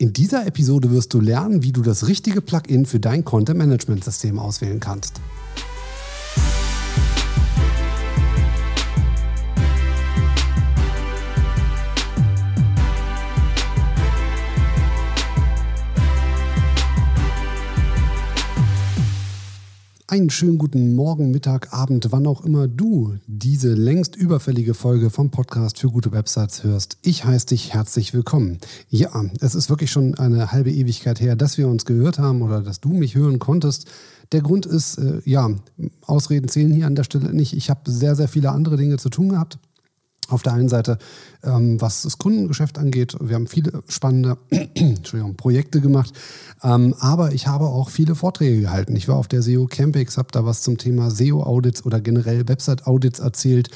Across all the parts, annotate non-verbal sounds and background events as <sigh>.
In dieser Episode wirst du lernen, wie du das richtige Plugin für dein Content-Management-System auswählen kannst. Einen schönen guten Morgen, Mittag, Abend, wann auch immer du diese längst überfällige Folge vom Podcast für gute Websites hörst. Ich heiße dich herzlich willkommen. Ja, es ist wirklich schon eine halbe Ewigkeit her, dass wir uns gehört haben oder dass du mich hören konntest. Der Grund ist, äh, ja, Ausreden zählen hier an der Stelle nicht. Ich habe sehr, sehr viele andere Dinge zu tun gehabt. Auf der einen Seite, ähm, was das Kundengeschäft angeht, wir haben viele spannende <clears throat> Projekte gemacht, ähm, aber ich habe auch viele Vorträge gehalten. Ich war auf der SEO Campix, habe da was zum Thema SEO-Audits oder generell Website-Audits erzählt.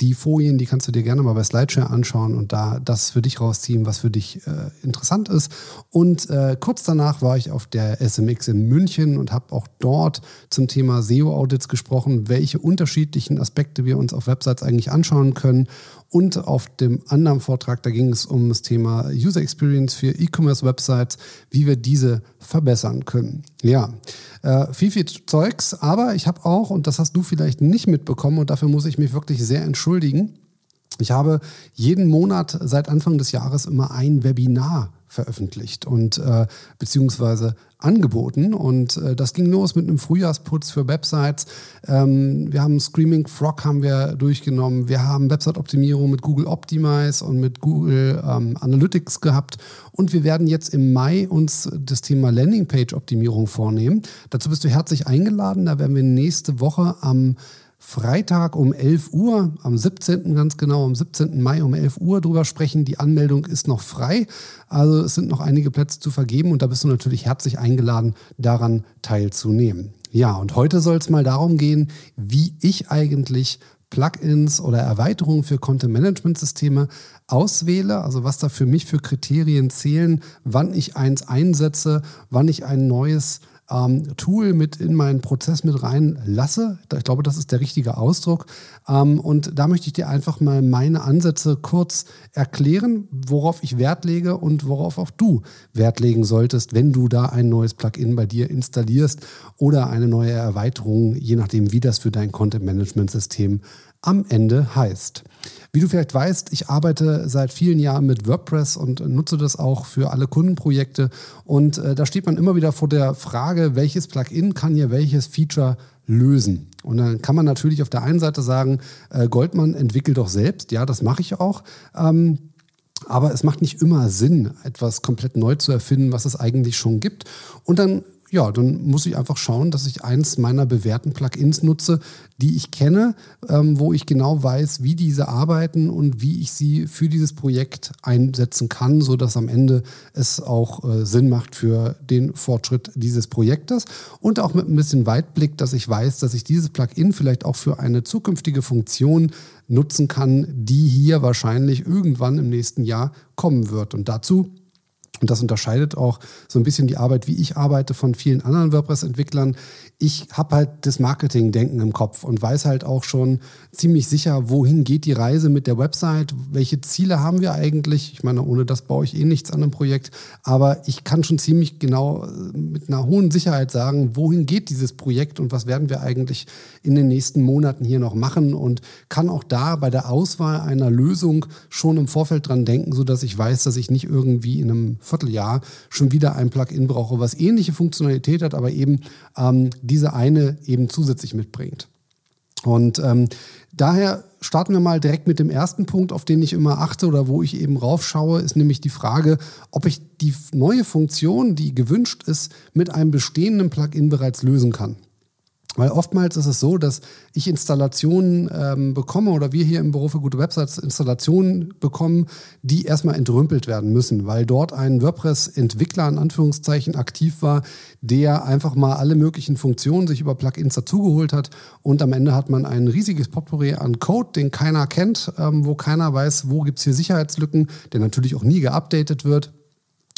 Die Folien, die kannst du dir gerne mal bei Slideshare anschauen und da das für dich rausziehen, was für dich äh, interessant ist. Und äh, kurz danach war ich auf der SMX in München und habe auch dort zum Thema SEO-Audits gesprochen, welche unterschiedlichen Aspekte wir uns auf Websites eigentlich anschauen können und auf dem anderen Vortrag, da ging es um das Thema User Experience für E-Commerce-Websites, wie wir diese verbessern können. Ja, äh, viel, viel Zeugs, aber ich habe auch, und das hast du vielleicht nicht mitbekommen, und dafür muss ich mich wirklich sehr entschuldigen, ich habe jeden Monat seit Anfang des Jahres immer ein Webinar veröffentlicht und äh, beziehungsweise angeboten. Und äh, das ging los mit einem Frühjahrsputz für Websites. Ähm, wir haben Screaming Frog haben wir durchgenommen. Wir haben Website-Optimierung mit Google Optimize und mit Google ähm, Analytics gehabt. Und wir werden jetzt im Mai uns das Thema Landingpage-Optimierung vornehmen. Dazu bist du herzlich eingeladen. Da werden wir nächste Woche am Freitag um 11 Uhr, am 17. ganz genau, am 17. Mai um 11 Uhr drüber sprechen. Die Anmeldung ist noch frei. Also es sind noch einige Plätze zu vergeben und da bist du natürlich herzlich eingeladen, daran teilzunehmen. Ja, und heute soll es mal darum gehen, wie ich eigentlich Plugins oder Erweiterungen für Content-Management-Systeme auswähle, also was da für mich für Kriterien zählen, wann ich eins einsetze, wann ich ein neues ähm, Tool mit in meinen Prozess mit reinlasse. Ich glaube, das ist der richtige Ausdruck. Ähm, und da möchte ich dir einfach mal meine Ansätze kurz erklären, worauf ich Wert lege und worauf auch du Wert legen solltest, wenn du da ein neues Plugin bei dir installierst oder eine neue Erweiterung, je nachdem, wie das für dein Content-Management-System am Ende heißt. Wie du vielleicht weißt, ich arbeite seit vielen Jahren mit WordPress und nutze das auch für alle Kundenprojekte. Und äh, da steht man immer wieder vor der Frage, welches Plugin kann hier welches Feature lösen. Und dann kann man natürlich auf der einen Seite sagen, äh, Goldman entwickelt doch selbst. Ja, das mache ich auch. Ähm, aber es macht nicht immer Sinn, etwas komplett neu zu erfinden, was es eigentlich schon gibt. Und dann ja, dann muss ich einfach schauen, dass ich eins meiner bewährten Plugins nutze, die ich kenne, ähm, wo ich genau weiß, wie diese arbeiten und wie ich sie für dieses Projekt einsetzen kann, sodass am Ende es auch äh, Sinn macht für den Fortschritt dieses Projektes und auch mit ein bisschen Weitblick, dass ich weiß, dass ich dieses Plugin vielleicht auch für eine zukünftige Funktion nutzen kann, die hier wahrscheinlich irgendwann im nächsten Jahr kommen wird. Und dazu und das unterscheidet auch so ein bisschen die Arbeit, wie ich arbeite, von vielen anderen WordPress-Entwicklern. Ich habe halt das Marketing-Denken im Kopf und weiß halt auch schon ziemlich sicher, wohin geht die Reise mit der Website, welche Ziele haben wir eigentlich. Ich meine, ohne das baue ich eh nichts an einem Projekt, aber ich kann schon ziemlich genau äh, mit einer hohen Sicherheit sagen, wohin geht dieses Projekt und was werden wir eigentlich in den nächsten Monaten hier noch machen und kann auch da bei der Auswahl einer Lösung schon im Vorfeld dran denken, sodass ich weiß, dass ich nicht irgendwie in einem Vierteljahr schon wieder ein Plugin brauche, was ähnliche Funktionalität hat, aber eben ähm, diese eine eben zusätzlich mitbringt. Und ähm, daher starten wir mal direkt mit dem ersten Punkt, auf den ich immer achte oder wo ich eben raufschaue, ist nämlich die Frage, ob ich die neue Funktion, die gewünscht ist, mit einem bestehenden Plugin bereits lösen kann. Weil oftmals ist es so, dass ich Installationen ähm, bekomme oder wir hier im Büro für gute Websites Installationen bekommen, die erstmal entrümpelt werden müssen, weil dort ein WordPress-Entwickler in Anführungszeichen aktiv war, der einfach mal alle möglichen Funktionen sich über Plugins dazugeholt hat und am Ende hat man ein riesiges Potpourri an Code, den keiner kennt, ähm, wo keiner weiß, wo gibt es hier Sicherheitslücken, der natürlich auch nie geupdatet wird.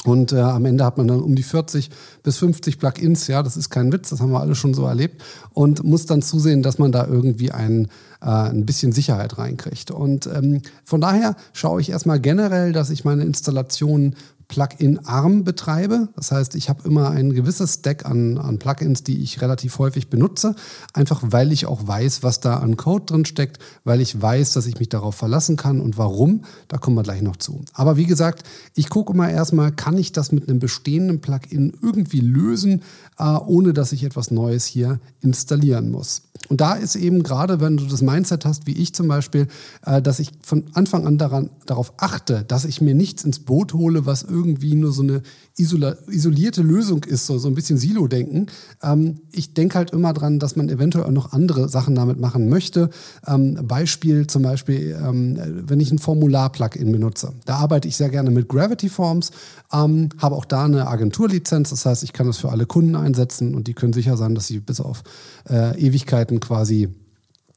Und äh, am Ende hat man dann um die 40 bis 50 Plugins, ja, das ist kein Witz, das haben wir alle schon so erlebt, und muss dann zusehen, dass man da irgendwie ein, äh, ein bisschen Sicherheit reinkriegt. Und ähm, von daher schaue ich erstmal generell, dass ich meine Installationen Plugin-arm betreibe. Das heißt, ich habe immer ein gewisses Stack an, an Plugins, die ich relativ häufig benutze, einfach weil ich auch weiß, was da an Code drin steckt, weil ich weiß, dass ich mich darauf verlassen kann und warum. Da kommen wir gleich noch zu. Aber wie gesagt, ich gucke immer erstmal, kann ich das mit einem bestehenden Plugin irgendwie lösen, äh, ohne dass ich etwas Neues hier installieren muss. Und da ist eben gerade, wenn du das Mindset hast, wie ich zum Beispiel, äh, dass ich von Anfang an daran, darauf achte, dass ich mir nichts ins Boot hole, was irgendwie nur so eine isolierte Lösung ist, so, so ein bisschen Silo-Denken. Ähm, ich denke halt immer dran, dass man eventuell auch noch andere Sachen damit machen möchte. Ähm, Beispiel zum Beispiel, ähm, wenn ich ein Formular-Plugin benutze. Da arbeite ich sehr gerne mit Gravity Forms, ähm, habe auch da eine Agenturlizenz. Das heißt, ich kann das für alle Kunden einsetzen und die können sicher sein, dass sie bis auf äh, Ewigkeiten quasi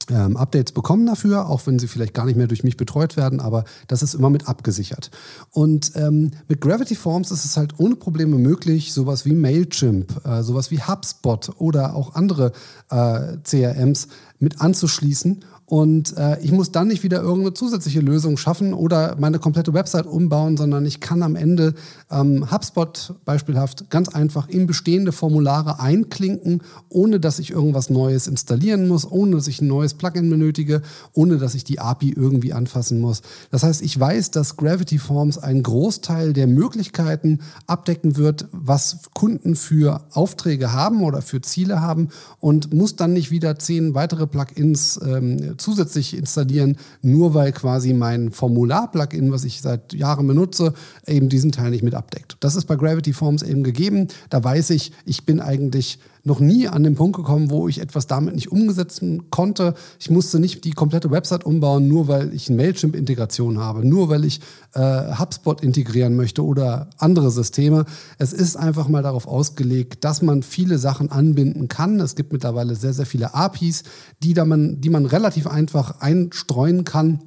ähm, Updates bekommen dafür, auch wenn sie vielleicht gar nicht mehr durch mich betreut werden, aber das ist immer mit abgesichert. Und ähm, mit Gravity Forms ist es halt ohne Probleme möglich, sowas wie Mailchimp, äh, sowas wie HubSpot oder auch andere äh, CRMs mit anzuschließen und äh, ich muss dann nicht wieder irgendeine zusätzliche Lösung schaffen oder meine komplette Website umbauen, sondern ich kann am Ende ähm, HubSpot beispielhaft ganz einfach in bestehende Formulare einklinken, ohne dass ich irgendwas Neues installieren muss, ohne dass ich ein neues Plugin benötige, ohne dass ich die API irgendwie anfassen muss. Das heißt, ich weiß, dass Gravity Forms einen Großteil der Möglichkeiten abdecken wird, was Kunden für Aufträge haben oder für Ziele haben und muss dann nicht wieder zehn weitere Plugins ähm, zusätzlich installieren, nur weil quasi mein Formular-Plugin, was ich seit Jahren benutze, eben diesen Teil nicht mit abdeckt. Das ist bei Gravity Forms eben gegeben. Da weiß ich, ich bin eigentlich noch nie an den Punkt gekommen, wo ich etwas damit nicht umsetzen konnte. Ich musste nicht die komplette Website umbauen, nur weil ich eine Mailchimp-Integration habe, nur weil ich äh, HubSpot integrieren möchte oder andere Systeme. Es ist einfach mal darauf ausgelegt, dass man viele Sachen anbinden kann. Es gibt mittlerweile sehr, sehr viele APIs, die, da man, die man relativ einfach einstreuen kann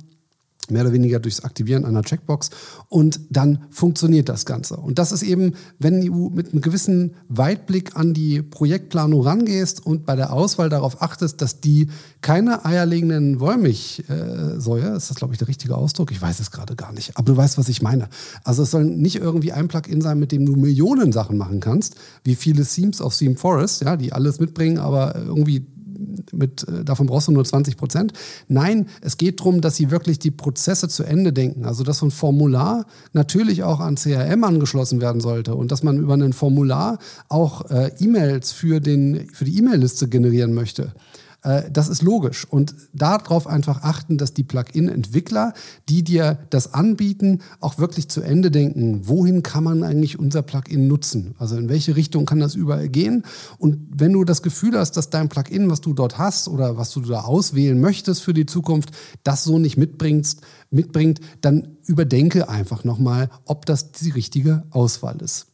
mehr oder weniger durchs Aktivieren einer Checkbox und dann funktioniert das Ganze. Und das ist eben, wenn du mit einem gewissen Weitblick an die Projektplanung rangehst und bei der Auswahl darauf achtest, dass die keine eierlegenden Wollmilchsäure, ist das glaube ich der richtige Ausdruck? Ich weiß es gerade gar nicht, aber du weißt, was ich meine. Also es soll nicht irgendwie ein Plugin sein, mit dem du Millionen Sachen machen kannst, wie viele Themes auf Theme Forest, ja, die alles mitbringen, aber irgendwie mit, äh, davon brauchst du nur 20 Prozent. Nein, es geht darum, dass sie wirklich die Prozesse zu Ende denken. Also, dass so ein Formular natürlich auch an CRM angeschlossen werden sollte und dass man über ein Formular auch äh, E-Mails für, für die E-Mail-Liste generieren möchte. Äh, das ist logisch. Und darauf einfach achten, dass die Plugin-Entwickler, die dir das anbieten, auch wirklich zu Ende denken. Wohin kann man eigentlich unser Plugin nutzen? Also in welche Richtung kann das überall gehen? Und wenn du das Gefühl hast, dass dein Plugin, was du dort hast oder was du da auswählen möchtest für die Zukunft, das so nicht mitbringst, mitbringt, dann überdenke einfach nochmal, ob das die richtige Auswahl ist.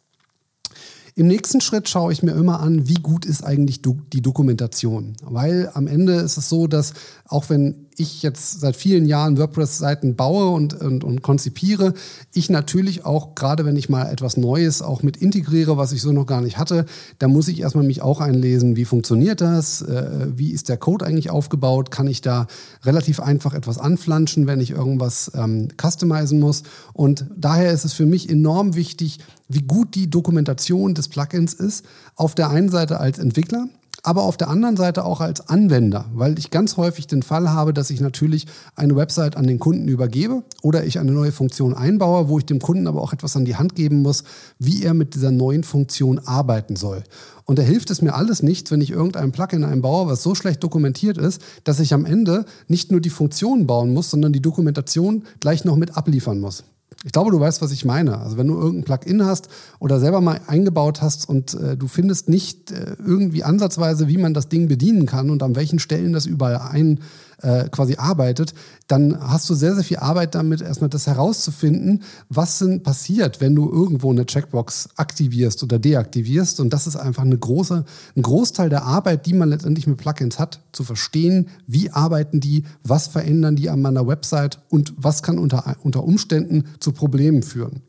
Im nächsten Schritt schaue ich mir immer an, wie gut ist eigentlich die Dokumentation. Weil am Ende ist es so, dass auch wenn ich jetzt seit vielen Jahren WordPress-Seiten baue und, und, und konzipiere, ich natürlich auch, gerade wenn ich mal etwas Neues auch mit integriere, was ich so noch gar nicht hatte, da muss ich erstmal mich auch einlesen, wie funktioniert das, äh, wie ist der Code eigentlich aufgebaut, kann ich da relativ einfach etwas anflanschen, wenn ich irgendwas ähm, customizen muss. Und daher ist es für mich enorm wichtig, wie gut die Dokumentation des Plugins ist. Auf der einen Seite als Entwickler, aber auf der anderen Seite auch als Anwender, weil ich ganz häufig den Fall habe, dass ich natürlich eine Website an den Kunden übergebe oder ich eine neue Funktion einbaue, wo ich dem Kunden aber auch etwas an die Hand geben muss, wie er mit dieser neuen Funktion arbeiten soll. Und da hilft es mir alles nichts, wenn ich irgendein Plugin einbaue, was so schlecht dokumentiert ist, dass ich am Ende nicht nur die Funktion bauen muss, sondern die Dokumentation gleich noch mit abliefern muss. Ich glaube, du weißt, was ich meine. Also wenn du irgendein Plugin hast oder selber mal eingebaut hast und äh, du findest nicht äh, irgendwie ansatzweise, wie man das Ding bedienen kann und an welchen Stellen das überall ein äh, quasi arbeitet, dann hast du sehr, sehr viel Arbeit damit, erstmal das herauszufinden, was denn passiert, wenn du irgendwo eine Checkbox aktivierst oder deaktivierst. Und das ist einfach eine große, ein Großteil der Arbeit, die man letztendlich mit Plugins hat, zu verstehen, wie arbeiten die, was verändern die an meiner Website und was kann unter, unter Umständen zu Problemen führen.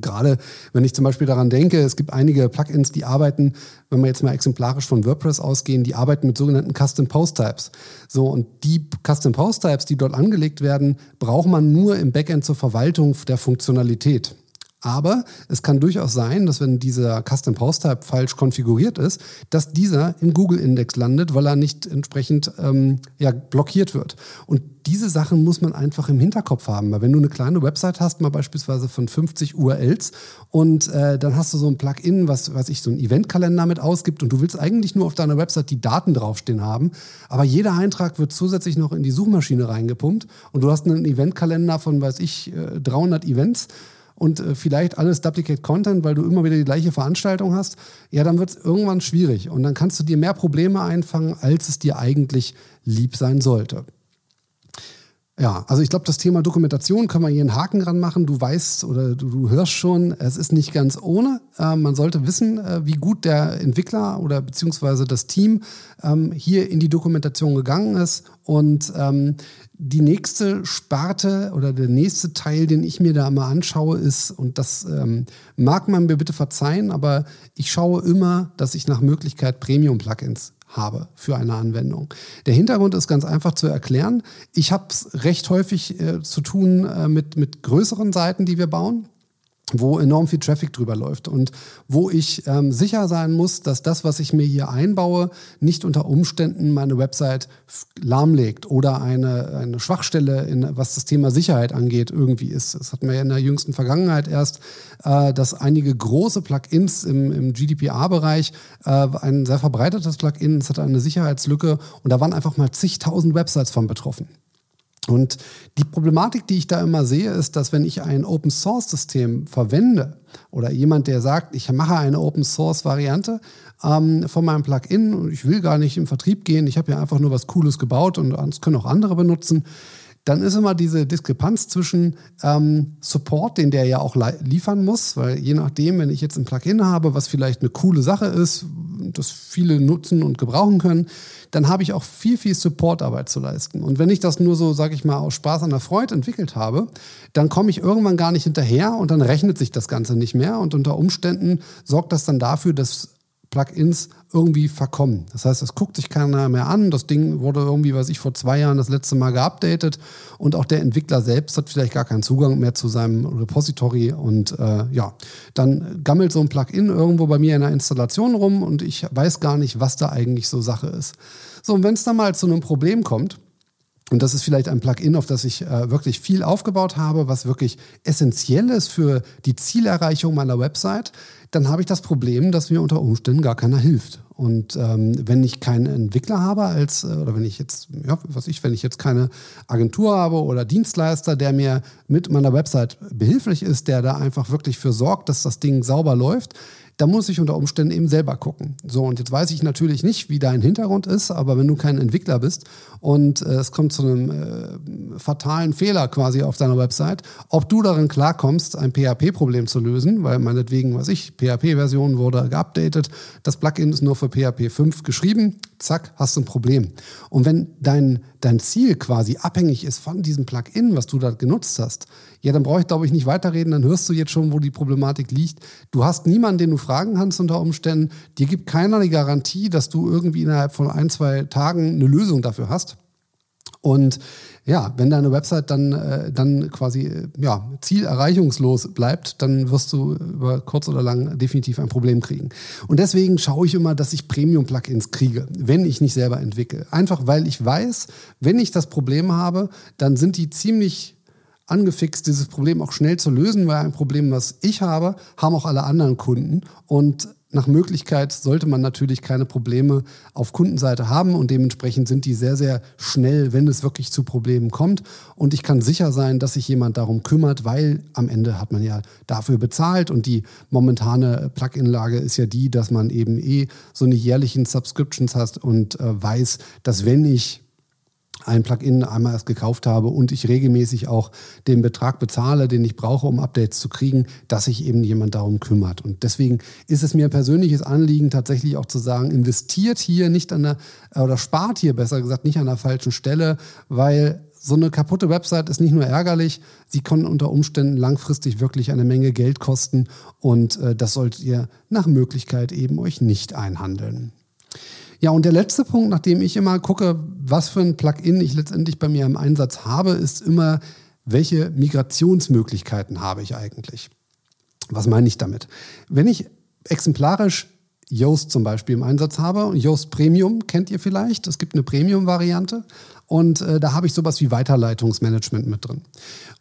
Gerade wenn ich zum Beispiel daran denke, es gibt einige Plugins, die arbeiten, wenn wir jetzt mal exemplarisch von WordPress ausgehen, die arbeiten mit sogenannten Custom Post Types. So, und die Custom Post Types, die dort angelegt werden, braucht man nur im Backend zur Verwaltung der Funktionalität. Aber es kann durchaus sein, dass wenn dieser Custom Post Type falsch konfiguriert ist, dass dieser im Google-Index landet, weil er nicht entsprechend ähm, ja, blockiert wird. Und diese Sachen muss man einfach im Hinterkopf haben. Weil wenn du eine kleine Website hast, mal beispielsweise von 50 URLs und äh, dann hast du so ein Plugin, was, was ich so einen Eventkalender mit ausgibt und du willst eigentlich nur auf deiner Website die Daten draufstehen haben, aber jeder Eintrag wird zusätzlich noch in die Suchmaschine reingepumpt und du hast einen Eventkalender von, weiß ich, 300 äh, Events und äh, vielleicht alles Duplicate Content, weil du immer wieder die gleiche Veranstaltung hast, ja, dann wird es irgendwann schwierig und dann kannst du dir mehr Probleme einfangen, als es dir eigentlich lieb sein sollte. Ja, also ich glaube, das Thema Dokumentation können wir hier einen Haken dran machen. Du weißt oder du, du hörst schon, es ist nicht ganz ohne. Äh, man sollte wissen, äh, wie gut der Entwickler oder beziehungsweise das Team ähm, hier in die Dokumentation gegangen ist. Und ähm, die nächste Sparte oder der nächste Teil, den ich mir da mal anschaue, ist, und das ähm, mag man mir bitte verzeihen, aber ich schaue immer, dass ich nach Möglichkeit Premium-Plugins habe für eine Anwendung. Der Hintergrund ist ganz einfach zu erklären. Ich habe es recht häufig äh, zu tun äh, mit, mit größeren Seiten, die wir bauen wo enorm viel Traffic drüber läuft und wo ich ähm, sicher sein muss, dass das, was ich mir hier einbaue, nicht unter Umständen meine Website lahmlegt oder eine, eine Schwachstelle, in, was das Thema Sicherheit angeht, irgendwie ist. Das hatten wir ja in der jüngsten Vergangenheit erst, äh, dass einige große Plugins im, im GDPR-Bereich, äh, ein sehr verbreitetes Plugin, es hatte eine Sicherheitslücke und da waren einfach mal zigtausend Websites von betroffen. Und die Problematik, die ich da immer sehe, ist, dass wenn ich ein Open Source System verwende oder jemand, der sagt, ich mache eine Open Source Variante ähm, von meinem Plugin und ich will gar nicht im Vertrieb gehen, ich habe ja einfach nur was Cooles gebaut und das können auch andere benutzen, dann ist immer diese Diskrepanz zwischen ähm, Support, den der ja auch liefern muss, weil je nachdem, wenn ich jetzt ein Plugin habe, was vielleicht eine coole Sache ist, das viele nutzen und gebrauchen können, dann habe ich auch viel, viel Supportarbeit zu leisten. Und wenn ich das nur so, sage ich mal, aus Spaß an der Freude entwickelt habe, dann komme ich irgendwann gar nicht hinterher und dann rechnet sich das Ganze nicht mehr. Und unter Umständen sorgt das dann dafür, dass Plugins irgendwie verkommen. Das heißt, es guckt sich keiner mehr an. Das Ding wurde irgendwie, weiß ich, vor zwei Jahren das letzte Mal geupdatet und auch der Entwickler selbst hat vielleicht gar keinen Zugang mehr zu seinem Repository und äh, ja, dann gammelt so ein Plugin irgendwo bei mir in der Installation rum und ich weiß gar nicht, was da eigentlich so Sache ist. So, und wenn es dann mal zu einem Problem kommt, und das ist vielleicht ein Plugin, auf das ich äh, wirklich viel aufgebaut habe, was wirklich essentiell ist für die Zielerreichung meiner Website, dann habe ich das Problem, dass mir unter Umständen gar keiner hilft. Und ähm, wenn ich keinen Entwickler habe, als, äh, oder wenn ich jetzt, ja, was ich, wenn ich jetzt keine Agentur habe oder Dienstleister, der mir mit meiner Website behilflich ist, der da einfach wirklich für sorgt, dass das Ding sauber läuft, da muss ich unter Umständen eben selber gucken. So, und jetzt weiß ich natürlich nicht, wie dein Hintergrund ist, aber wenn du kein Entwickler bist und äh, es kommt zu einem äh, fatalen Fehler quasi auf deiner Website, ob du darin klarkommst, ein PHP-Problem zu lösen, weil meinetwegen, was ich, PHP-Version wurde geupdatet, das Plugin ist nur für PHP 5 geschrieben, zack, hast du ein Problem. Und wenn dein, dein Ziel quasi abhängig ist von diesem Plugin, was du da genutzt hast, ja, dann brauche ich, glaube ich, nicht weiterreden, dann hörst du jetzt schon, wo die Problematik liegt. Du hast niemanden, den du fragen kannst unter Umständen. Dir gibt keiner die Garantie, dass du irgendwie innerhalb von ein, zwei Tagen eine Lösung dafür hast. Und ja, wenn deine Website dann, äh, dann quasi äh, ja, zielerreichungslos bleibt, dann wirst du über kurz oder lang definitiv ein Problem kriegen. Und deswegen schaue ich immer, dass ich Premium-Plugins kriege, wenn ich nicht selber entwickle. Einfach weil ich weiß, wenn ich das Problem habe, dann sind die ziemlich angefixt, dieses Problem auch schnell zu lösen, weil ein Problem, was ich habe, haben auch alle anderen Kunden. Und nach Möglichkeit sollte man natürlich keine Probleme auf Kundenseite haben und dementsprechend sind die sehr, sehr schnell, wenn es wirklich zu Problemen kommt. Und ich kann sicher sein, dass sich jemand darum kümmert, weil am Ende hat man ja dafür bezahlt und die momentane Plugin-Lage ist ja die, dass man eben eh so eine jährlichen Subscriptions hat und äh, weiß, dass wenn ich ein Plugin einmal erst gekauft habe und ich regelmäßig auch den Betrag bezahle, den ich brauche, um Updates zu kriegen, dass sich eben jemand darum kümmert. Und deswegen ist es mir ein persönliches Anliegen, tatsächlich auch zu sagen, investiert hier nicht an der, oder spart hier besser gesagt nicht an der falschen Stelle, weil so eine kaputte Website ist nicht nur ärgerlich, sie kann unter Umständen langfristig wirklich eine Menge Geld kosten und äh, das solltet ihr nach Möglichkeit eben euch nicht einhandeln. Ja, und der letzte Punkt, nachdem ich immer gucke, was für ein Plugin ich letztendlich bei mir im Einsatz habe, ist immer, welche Migrationsmöglichkeiten habe ich eigentlich? Was meine ich damit? Wenn ich exemplarisch Yoast zum Beispiel im Einsatz habe, Yoast Premium kennt ihr vielleicht, es gibt eine Premium-Variante und äh, da habe ich sowas wie Weiterleitungsmanagement mit drin.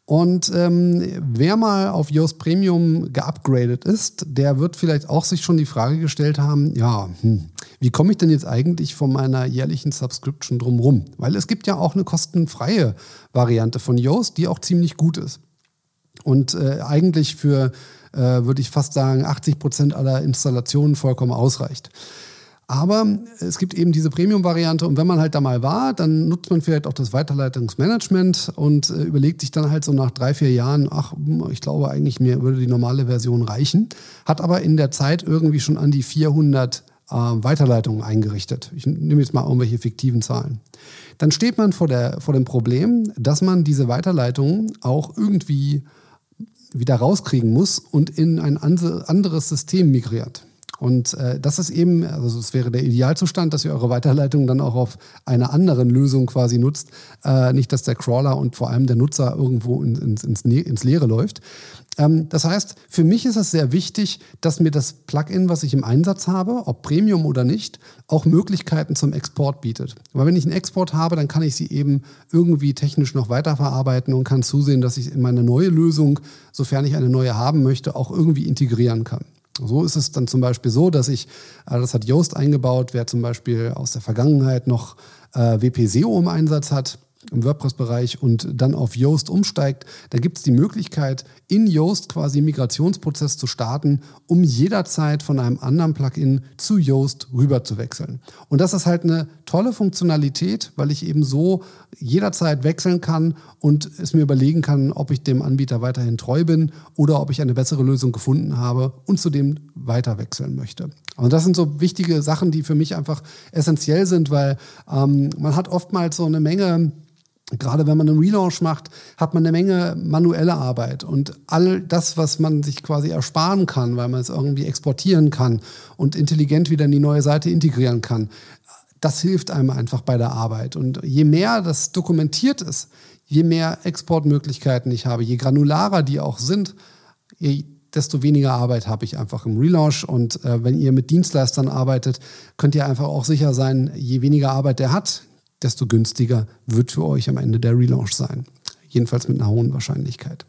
Und ähm, wer mal auf Yoast Premium geupgradet ist, der wird vielleicht auch sich schon die Frage gestellt haben, ja, hm, wie komme ich denn jetzt eigentlich von meiner jährlichen Subscription drumherum? Weil es gibt ja auch eine kostenfreie Variante von Yoast, die auch ziemlich gut ist. Und äh, eigentlich für, äh, würde ich fast sagen, 80 Prozent aller Installationen vollkommen ausreicht. Aber es gibt eben diese Premium-Variante und wenn man halt da mal war, dann nutzt man vielleicht auch das Weiterleitungsmanagement und äh, überlegt sich dann halt so nach drei, vier Jahren, ach, ich glaube eigentlich, mir würde die normale Version reichen, hat aber in der Zeit irgendwie schon an die 400 äh, Weiterleitungen eingerichtet. Ich nehme jetzt mal irgendwelche fiktiven Zahlen. Dann steht man vor, der, vor dem Problem, dass man diese Weiterleitungen auch irgendwie wieder rauskriegen muss und in ein anderes System migriert. Und äh, das ist eben, also es wäre der Idealzustand, dass ihr eure Weiterleitung dann auch auf einer anderen Lösung quasi nutzt. Äh, nicht, dass der Crawler und vor allem der Nutzer irgendwo in, ins, ins, ins Leere läuft. Ähm, das heißt, für mich ist es sehr wichtig, dass mir das Plugin, was ich im Einsatz habe, ob Premium oder nicht, auch Möglichkeiten zum Export bietet. Weil wenn ich einen Export habe, dann kann ich sie eben irgendwie technisch noch weiterverarbeiten und kann zusehen, dass ich in meine neue Lösung, sofern ich eine neue haben möchte, auch irgendwie integrieren kann. So ist es dann zum Beispiel so, dass ich, äh, das hat Yoast eingebaut, wer zum Beispiel aus der Vergangenheit noch äh, WP-SEO im Einsatz hat, im WordPress-Bereich und dann auf Yoast umsteigt, da gibt es die Möglichkeit, in Yoast quasi einen Migrationsprozess zu starten, um jederzeit von einem anderen Plugin zu Yoast rüber zu wechseln. Und das ist halt eine tolle Funktionalität, weil ich eben so jederzeit wechseln kann und es mir überlegen kann, ob ich dem Anbieter weiterhin treu bin oder ob ich eine bessere Lösung gefunden habe und zu dem weiter wechseln möchte. Und das sind so wichtige Sachen, die für mich einfach essentiell sind, weil ähm, man hat oftmals so eine Menge Gerade wenn man einen Relaunch macht, hat man eine Menge manuelle Arbeit und all das, was man sich quasi ersparen kann, weil man es irgendwie exportieren kann und intelligent wieder in die neue Seite integrieren kann, das hilft einem einfach bei der Arbeit. Und je mehr das dokumentiert ist, je mehr Exportmöglichkeiten ich habe, je granularer die auch sind, desto weniger Arbeit habe ich einfach im Relaunch. Und äh, wenn ihr mit Dienstleistern arbeitet, könnt ihr einfach auch sicher sein, je weniger Arbeit der hat, desto günstiger wird für euch am Ende der Relaunch sein. Jedenfalls mit einer hohen Wahrscheinlichkeit.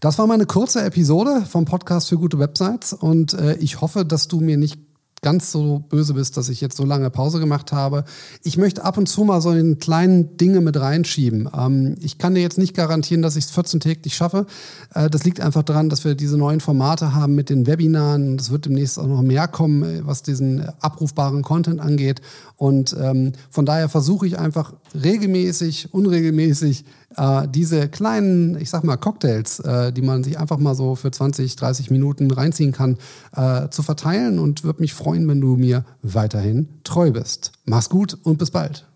Das war meine kurze Episode vom Podcast für gute Websites und äh, ich hoffe, dass du mir nicht ganz so böse bist, dass ich jetzt so lange Pause gemacht habe. Ich möchte ab und zu mal so in kleinen Dinge mit reinschieben. Ähm, ich kann dir jetzt nicht garantieren, dass ich es 14 täglich schaffe. Äh, das liegt einfach daran, dass wir diese neuen Formate haben mit den Webinaren. Es wird demnächst auch noch mehr kommen, äh, was diesen abrufbaren Content angeht. Und ähm, von daher versuche ich einfach regelmäßig, unregelmäßig äh, diese kleinen, ich sag mal, Cocktails, äh, die man sich einfach mal so für 20, 30 Minuten reinziehen kann, äh, zu verteilen und würde mich freuen, wenn du mir weiterhin treu bist. Mach's gut und bis bald.